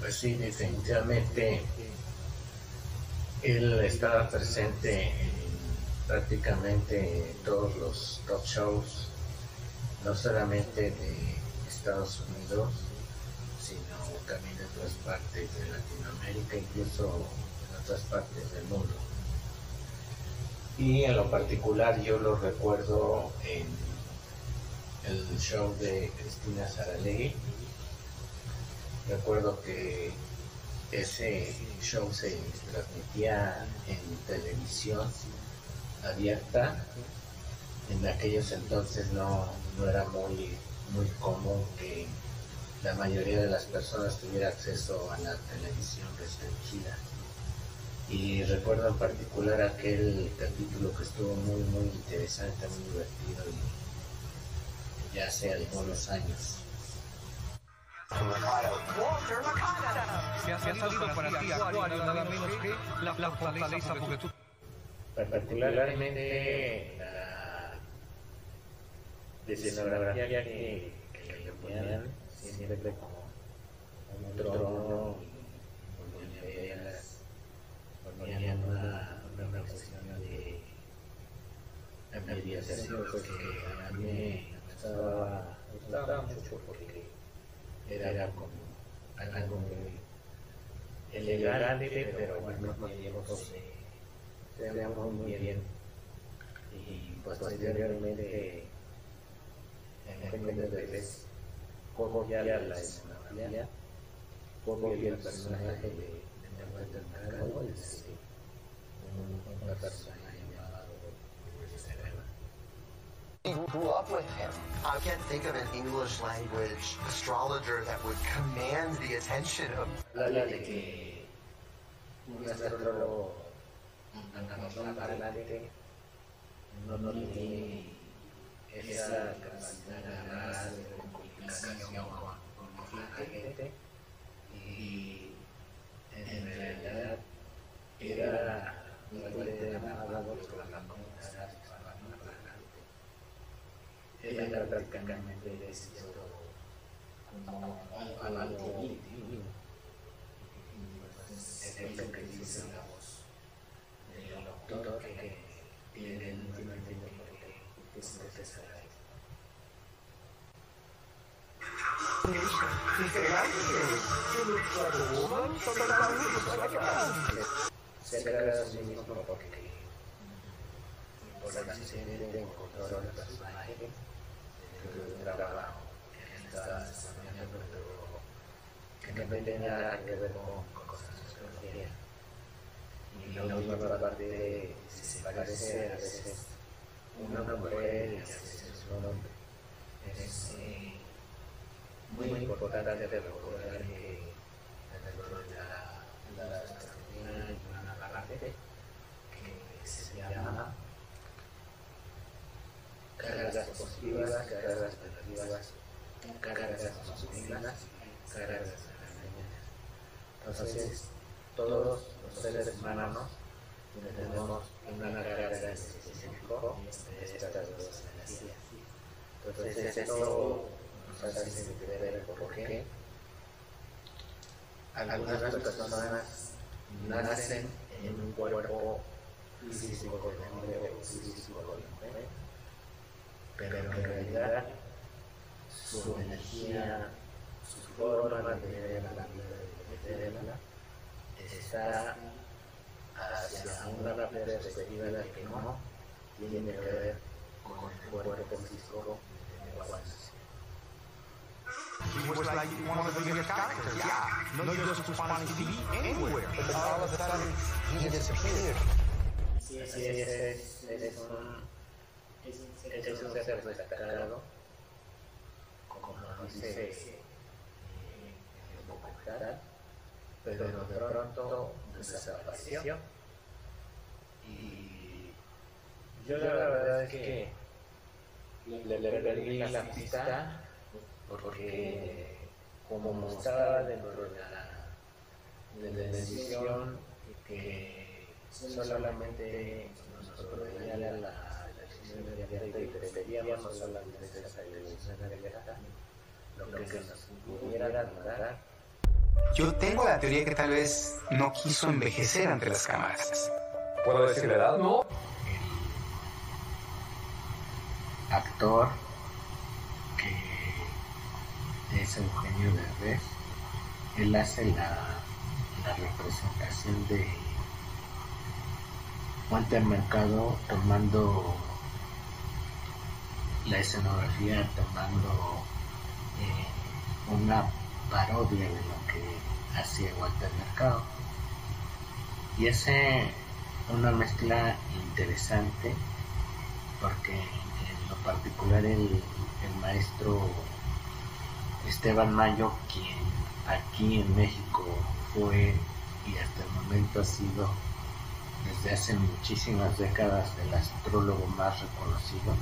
Pues sí, definitivamente él estaba presente en prácticamente todos los top shows, no solamente de Estados Unidos, sino también de otras partes de Latinoamérica, incluso en otras partes del mundo. Y en lo particular yo lo recuerdo en el show de Cristina Saralegui. Recuerdo que ese show se transmitía en televisión abierta. En aquellos entonces no, no era muy, muy común que la mayoría de las personas tuviera acceso a la televisión restringida. Y recuerdo en particular aquel capítulo que estuvo muy, muy interesante, muy divertido y ya hace algunos años. Se ha salido para ti, Acuario, nada menos que la, la fortaleza, porque tú... Particularmente la escenografía que, que le ponían siempre como un trono y ponían velas, ponían una, una cuestión de ambientación que a mí me gustaba, me gustaba mucho porque era, era como algo muy elegante, pero al mismo tiempo se, veía muy bien. Y posteriormente, en el de ya la escenografía, cómo el personaje de, de Walter Mercado es un personaje You grew up with him. I can't think of an English language astrologer that would command the attention of. Decidido como la del doctor que tiene el último tiempo porque es necesario. Se agrada a sí mismo porque por accidente encontró al personaje del trabajo que estaba desarrollando, no tenía que ver con cosas quería. Y la última parte se parece a veces una mujer y a veces un hombre. Es eh, muy importante recordar que de la, una parte que se llama cargas positivas, cargas negativas, cargas masculinas, cargas. Entonces, todos los seres humanos tenemos una carga específica de estas dos energías. Entonces, esto nos hace entender por qué algunas personas nacen en un cuerpo físico de hombre o físico de mujer, pero en realidad su energía, su forma de ver la vida, de verla, está hacia una perspectiva que no tiene que ver con el cuerpo físico de la He was like one of the biggest characters, yeah. Not just to Spanish TV, anywhere. But all of a sudden, he disappeared. Sí, sí, ese es, es un, es, es un ser destacado, como dice el documental, pero de pronto desapareció. Y yo la verdad es que le, le perdí la pista porque como estaba dentro de la, de la decisión que solamente nos proveía la, la decisión de y preferíamos solamente esa televisión abierta, lo que nos pudiera dar Yo tengo la teoría que tal vez no quiso envejecer ante las cámaras. ¿Puedo decir la edad? No. actor que es Eugenio Derbez, él hace la, la representación de Walter Mercado tomando la escenografía, tomando eh, una parodia de lo que hacía Walter Mercado. Y es una mezcla interesante porque en lo particular el, el maestro Esteban Mayo, quien aquí en México fue y hasta el momento ha sido desde hace muchísimas décadas el astrólogo más reconocido.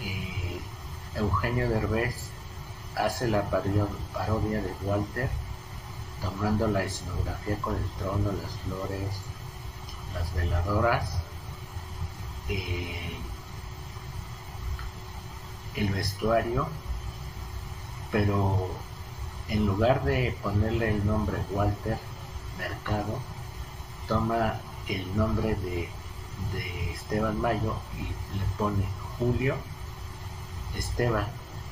Eh, Eugenio Derbez hace la parodia de Walter, tomando la escenografía con el trono, las flores, las veladoras, eh, el vestuario, pero en lugar de ponerle el nombre Walter Mercado, toma el nombre de, de Esteban Mayo y le pone Julio Esteban,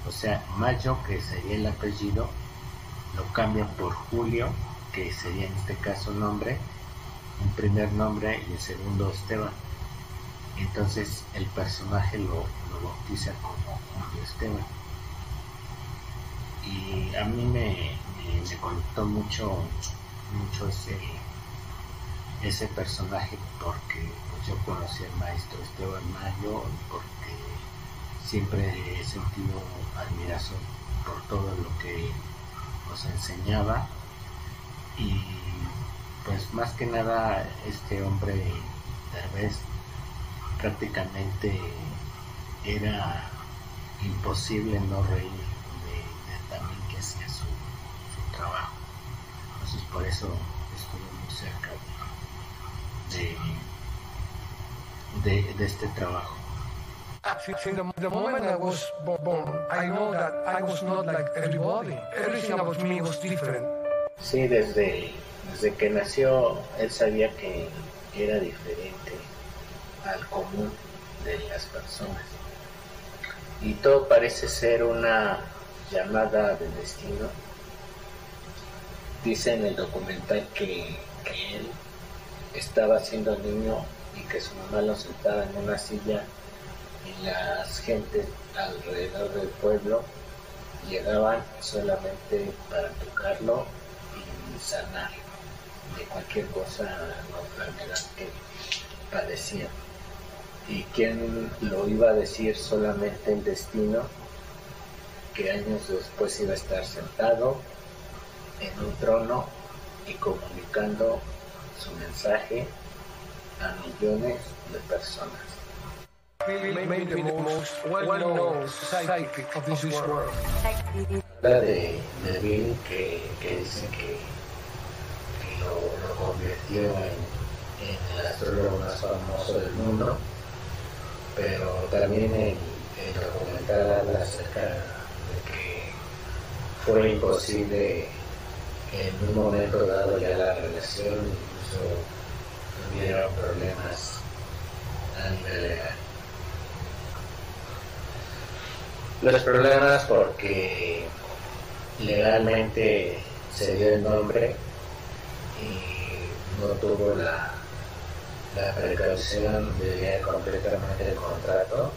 o sea, Mayo, que sería el apellido, lo cambia por Julio, que sería en este caso nombre, un primer nombre y el segundo Esteban. Entonces el personaje lo, lo bautiza como Julio Esteban. Y a mí me, me, me conectó mucho, mucho ese, ese personaje porque pues, yo conocí al maestro Esteban Mayo porque siempre he sentido admiración por todo lo que nos enseñaba. Y pues más que nada este hombre Derbez prácticamente era imposible no reír de, también que hacía su, su, trabajo. Entonces por eso estuve muy cerca de, de, de este trabajo Since the, the moment I was born, I know that I was not like everybody. Everything about me was different. Sí, desde, desde que nació, él sabía que era diferente al común de las personas. Y todo parece ser una llamada del destino. Dice en el documental que, que él estaba siendo niño y que su mamá lo sentaba en una silla y las gentes alrededor del pueblo llegaban solamente para tocarlo y sanar de cualquier cosa o enfermedad que padecía. ¿Y quién lo iba a decir solamente el destino? Que años después iba a estar sentado en un trono y comunicando su mensaje a millones de personas. Maybe the most well-known psychic of this world. La de, de Bill que, que dice que, que lo, lo, convirtió en, en el astrólogo más famoso del mundo, pero también el, el documental habla acerca de que fue imposible en un momento dado ya la relación, incluso hubiera problemas a nivel legal. Los problemas porque legalmente se dio el nombre y no tuvo la, la precaución de completamente el contrato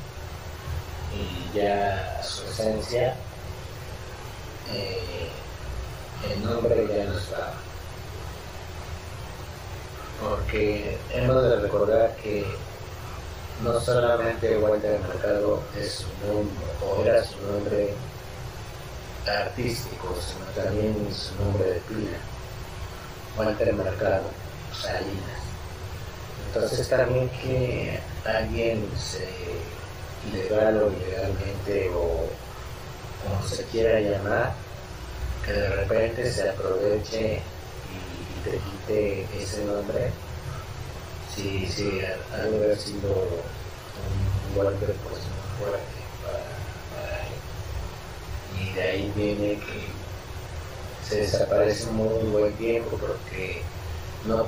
y ya su esencia eh, el nombre ya no estaba. Porque hemos de recordar que no solamente Walter Mercado es su nombre, o era su nombre artístico, sino también su nombre de pila, Walter Mercado, Salinas. Entonces también que alguien se legal o ilegalmente o como se quiera llamar, que de repente se aproveche y, te quite ese nombre, sí, sí, ha de haber sido un golpe pues muy fuerte para, para él. Y de ahí viene que se desaparece un muy buen tiempo porque no,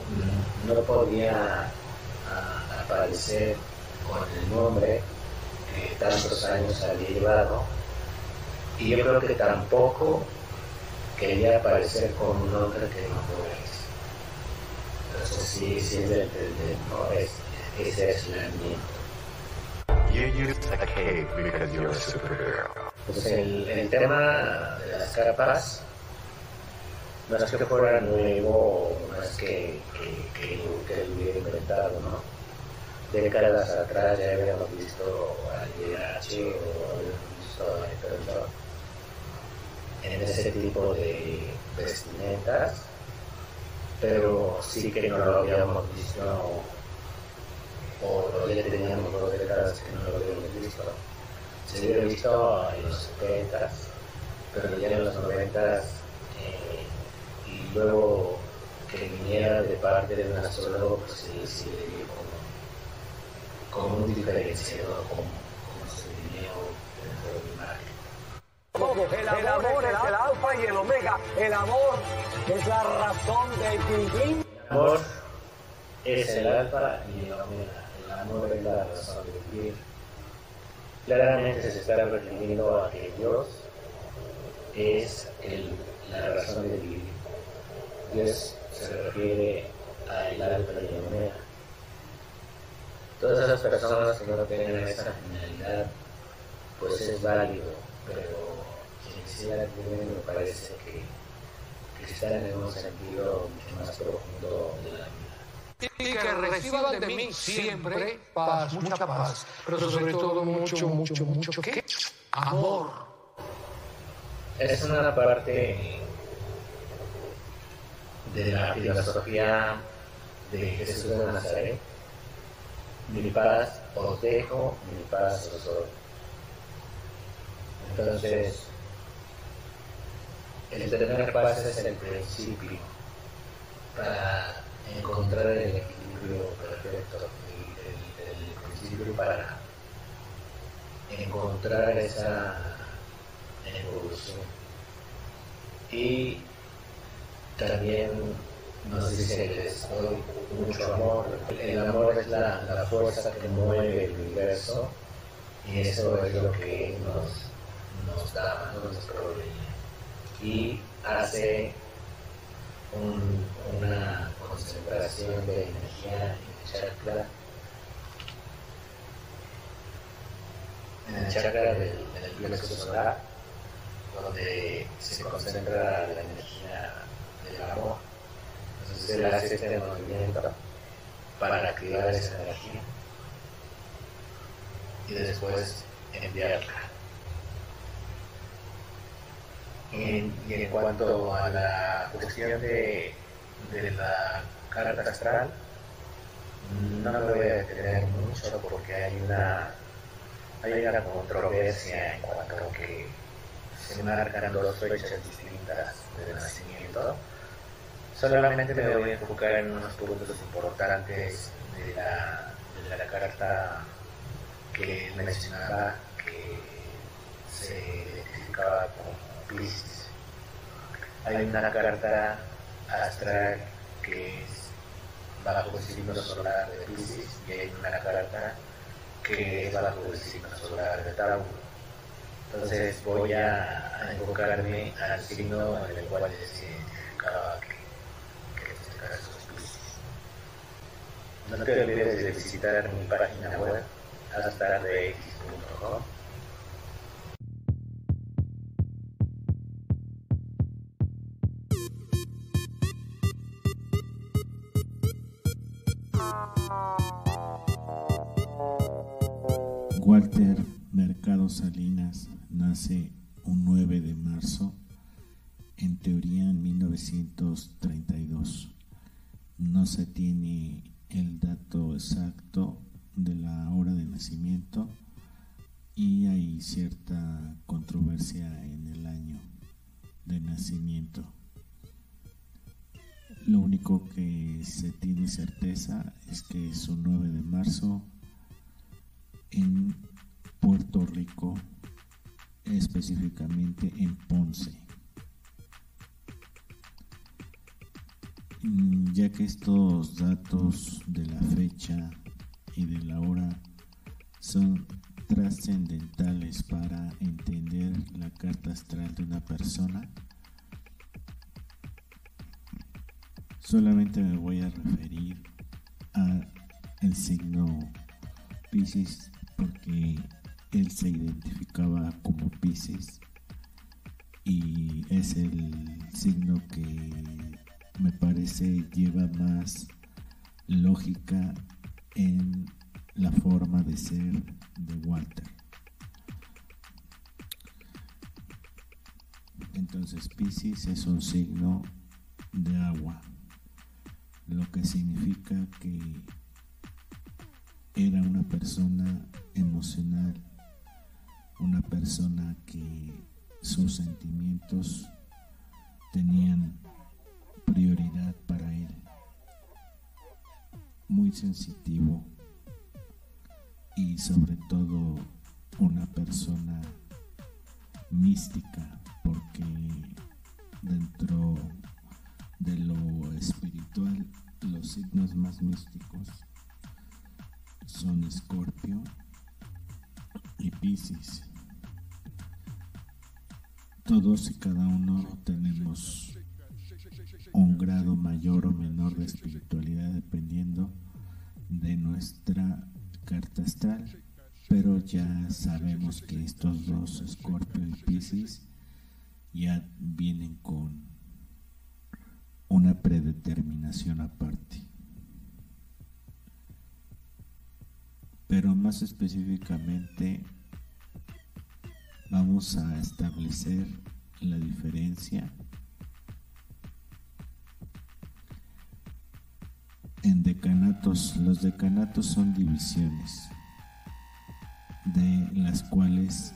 no podía aparecer con el nombre que tantos años había llevado y yo creo que tampoco quería aparecer con un nombre que no es. Es, ese es. You used a cave because you're a superhero. Pues el, el tema de las carapas no es que fuera nuevo, no es que, que, que, que lo hubiera inventado, ¿no? Décadas atrás ya habíamos visto al VIH o habíamos visto a Hyperlock en ese tipo de vestimentas, pero sí que no lo habíamos visto o ya teníamos dos décadas que no lo habíamos visto. Se había visto en los 70, pero ya en los 90 eh, y luego que viniera de parte de un astrólogo, pues sí, sí le como, como un diferenciador, como, como se diría dentro de mi marca. Todo, el amor, es el alfa y el omega. El amor es la razón del fin. El amor es el alfa y el omega. El amor es la razón de vivir. Claramente se está refiriendo a que Dios es el, la razón de vivir. Dios se refiere al alfa y el omega. Todas esas personas que no tengan esa finalidad, pues es válido, pero me parece que, que están en un sentido mucho más profundo de la vida. Y que reciban de mí siempre paz, mucha paz, pero sobre todo mucho, mucho, mucho, ¿qué? Amor. Es una parte de la filosofía de Jesús de Nazaret. Mi paz os dejo, mi paz os doy. Entonces, el tener paz es el principio para encontrar el equilibrio perfecto, el, el- el principio para encontrar esa evolución. Y también nos dice que les doy mucho amor. El amor es la, la fuerza que mueve el universo y eso es lo que nos, nos da, nos provee. Y hace un- una concentración de energía en el chakra, en el chakra del, del plexo solar, donde se concentra la energía del amor. Entonces él hace este movimiento para activar esa energía y después enviarla. En- y en cuanto a la cuestión de, de la carta astral, no me voy a detener mucho porque hay una, hay una controversia en cuanto a que se marcan dos fechas distintas de nacimiento. Solamente me voy a enfocar en unos puntos importantes de la, de la carta que mencionaba que se identificaba como Hay una carta astral que es bajo el signo solar de Pisces y hay una carta que es bajo el signo solar de Tauro. Entonces voy a enfocarme al signo en el cual se identificaba que, que en este es Pisces. No te olvides de visitar mi página web astralrex.com Salinas nace un 9 de marzo, en teoría en 1932. No se tiene el dato exacto de la hora de nacimiento y hay cierta controversia en el año de nacimiento. Lo único que se tiene certeza es que es un 9 de marzo en específicamente en Ponce. Mm, ya que estos datos de la fecha y de la hora son trascendentales para entender la carta astral de una persona, solamente me voy a referir a el signo Pisces porque él se identificaba como Pisces y es el signo que me parece lleva más lógica en la forma de ser de Walter. Entonces Pisces es un signo de agua, lo que significa que era una persona emocional, una persona que sus sentimientos tenían prioridad para él, muy sensitivo y sobre todo una persona mística porque dentro de lo espiritual los signos más místicos son Escorpio y Piscis. Todos y cada uno tenemos un grado mayor o menor de espiritualidad dependiendo de nuestra carta astral, pero ya sabemos que estos dos, Scorpio y Pisces, ya vienen con una predeterminación aparte. Pero más específicamente vamos a establecer la diferencia en decanatos. Los decanatos son divisiones de las cuales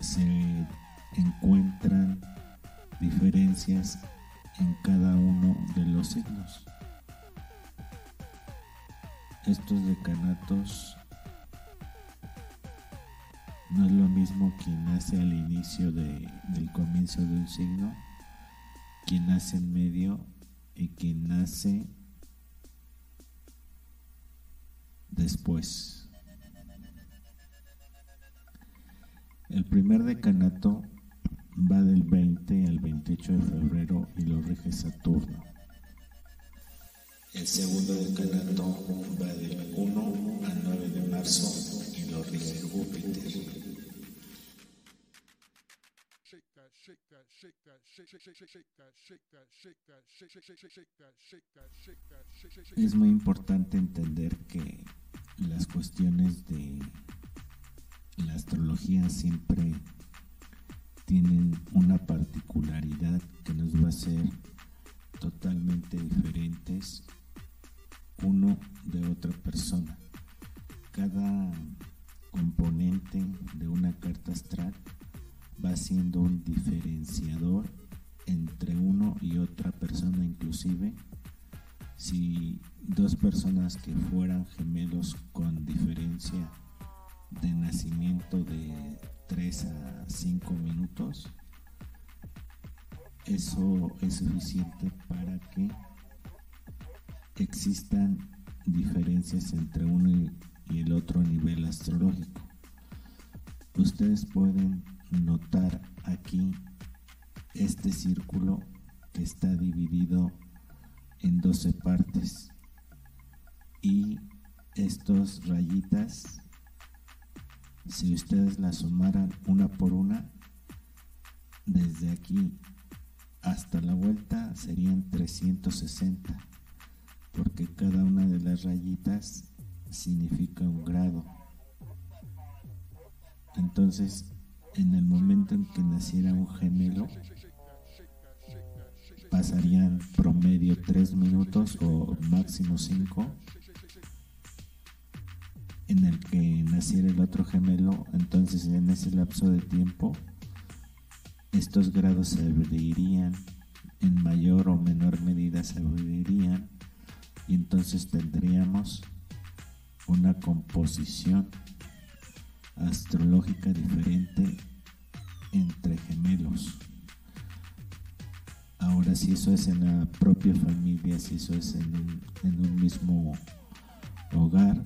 se encuentran diferencias en cada uno de los signos. Estos decanatos no es lo mismo quien nace al inicio de, del comienzo de un signo, quien nace en medio y quien nace después. El primer decanato va del 20 al 28 de febrero y lo rige Saturno. El segundo decanato va del 1 al 9 de marzo y lo rige Júpiter. Es muy importante entender que las cuestiones de la astrología siempre tienen una particularidad que nos va a ser suficiente para que existan diferencias entre uno y el otro a nivel astrológico. Ustedes pueden notar aquí este círculo que está dividido en 12 partes y estos rayitas si ustedes las sumaran una por una desde aquí hasta la vuelta serían 360 porque cada una de las rayitas significa un grado. Entonces en el momento en que naciera un gemelo pasarían promedio 3 minutos o máximo 5 en el que naciera el otro gemelo, entonces en ese lapso de tiempo estos grados se dividirían en mayor o menor medida se dividirían y entonces tendríamos una composición astrológica diferente entre gemelos. Ahora, si eso es en la propia familia, si eso es en un, en un mismo hogar,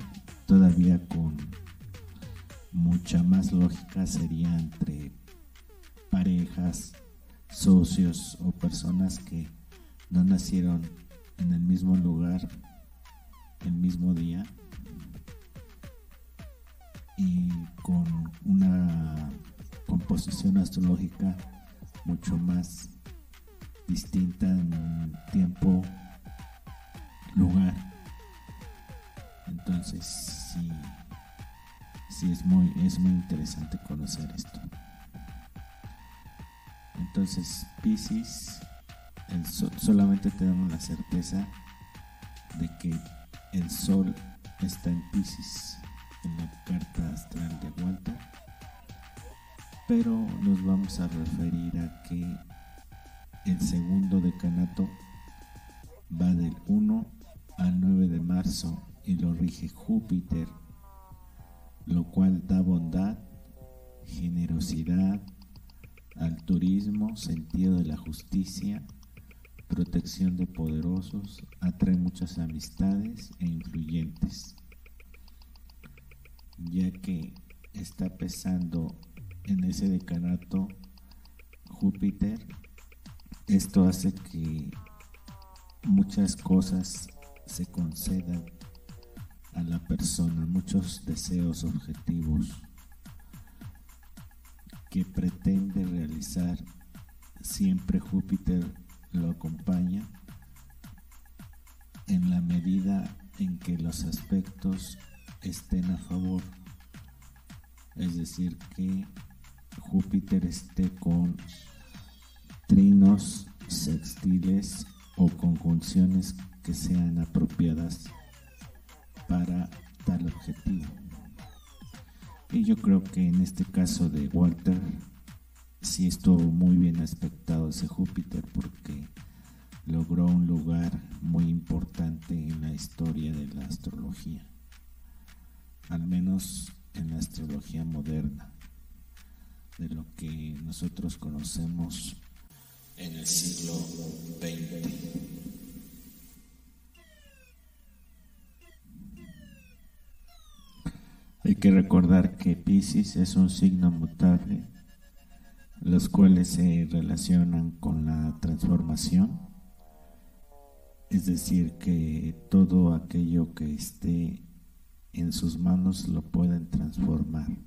todavía con mucha más lógica sería entre parejas, socios o personas que no nacieron en el mismo lugar el mismo día y con una composición astrológica mucho más distinta en tiempo, lugar. Entonces, sí, sí es muy, es muy interesante conocer esto. Entonces, Pisces, solamente tenemos la certeza de que el Sol está en Pisces, en la carta astral de Walter, pero nos vamos a referir a que el segundo decanato va del 1 al 9 de marzo y lo rige Júpiter, lo cual da bondad, generosidad, altruismo, sentido de la justicia, protección de poderosos, atrae muchas amistades e influyentes, ya que está pesando en ese decanato Júpiter esto hace que muchas cosas se concedan a la persona, muchos deseos, objetivos que pretende realizar. Siempre Júpiter lo acompaña en la medida en que los aspectos estén a favor. Es decir, que Júpiter esté con trinos, sextiles o conjunciones que sean apropiadas para tal objetivo. Y yo creo que en este caso de Walter sí estuvo muy bien aspectado ese Júpiter porque logró un lugar muy importante en la historia de la astrología, al menos en la astrología moderna, de lo que nosotros conocemos en el siglo XX. Hay que recordar que Pisces es un signo mutable, los cuales se relacionan con la transformación, es decir, que todo aquello que esté en sus manos lo pueden transformar,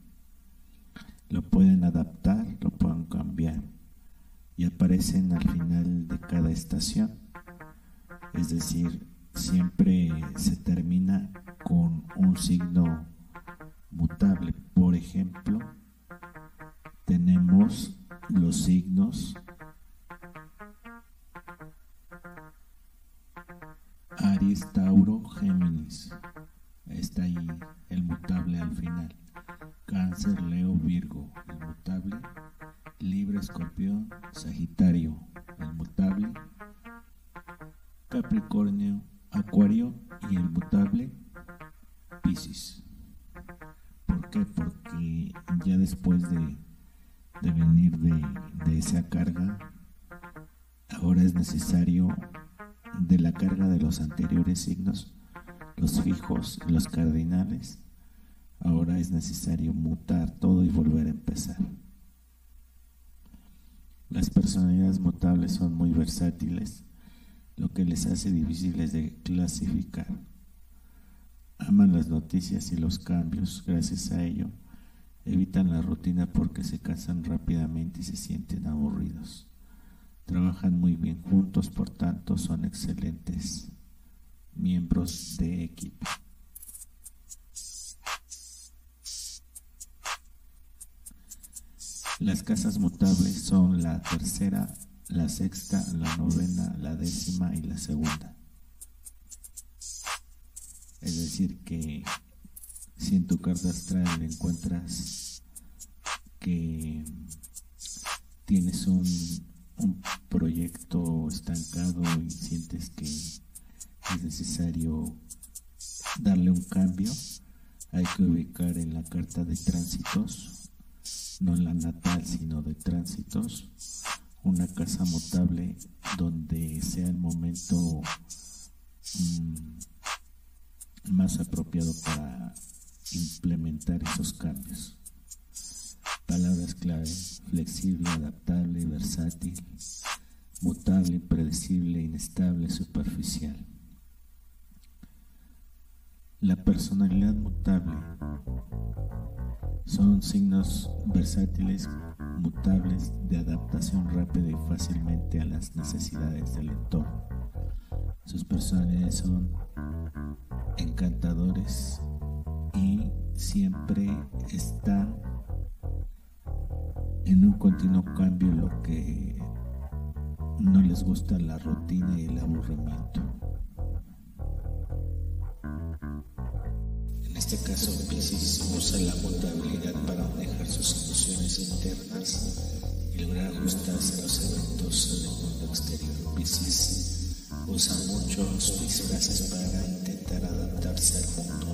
lo pueden adaptar, lo pueden cambiar y aparecen al final de cada estación. Es decir, siempre se termina con un signo ejemplo, signos, los fijos, los cardinales, ahora es necesario mutar todo y volver a empezar. Las personalidades mutables son muy versátiles, lo que les hace difíciles de clasificar. Aman las noticias y los cambios, gracias a ello evitan la rutina porque se cansan rápidamente y se sienten aburridos. Trabajan muy bien juntos, por tanto son excelentes miembros de equipo. Las casas mutables son la tercera, la sexta, la novena, la décima y la segunda. Es decir, que si en tu carta astral encuentras que tienes un, un proyecto estancado y sientes que es necesario darle un cambio, hay que ubicar en la carta de tránsitos no la natal, sino de tránsitos, una casa mutable donde sea el momento mm, más apropiado para implementar esos cambios. Palabras clave, flexible, adaptable, versátil, mutable, impredecible, inestable, superficial. La personalidad mutable son signos versátiles, mutables, de adaptación rápida y fácilmente a las necesidades del entorno. Sus personalidades son encantadores y siempre están en un continuo cambio lo que no les gusta la rutina y el aburrimiento. Este caso, Pisces usa la mutabilidad para manejar sus emociones internas y lograr ajustarse a los eventos del mundo exterior. Pisces usa muchos disfraces para intentar adaptarse al mundo.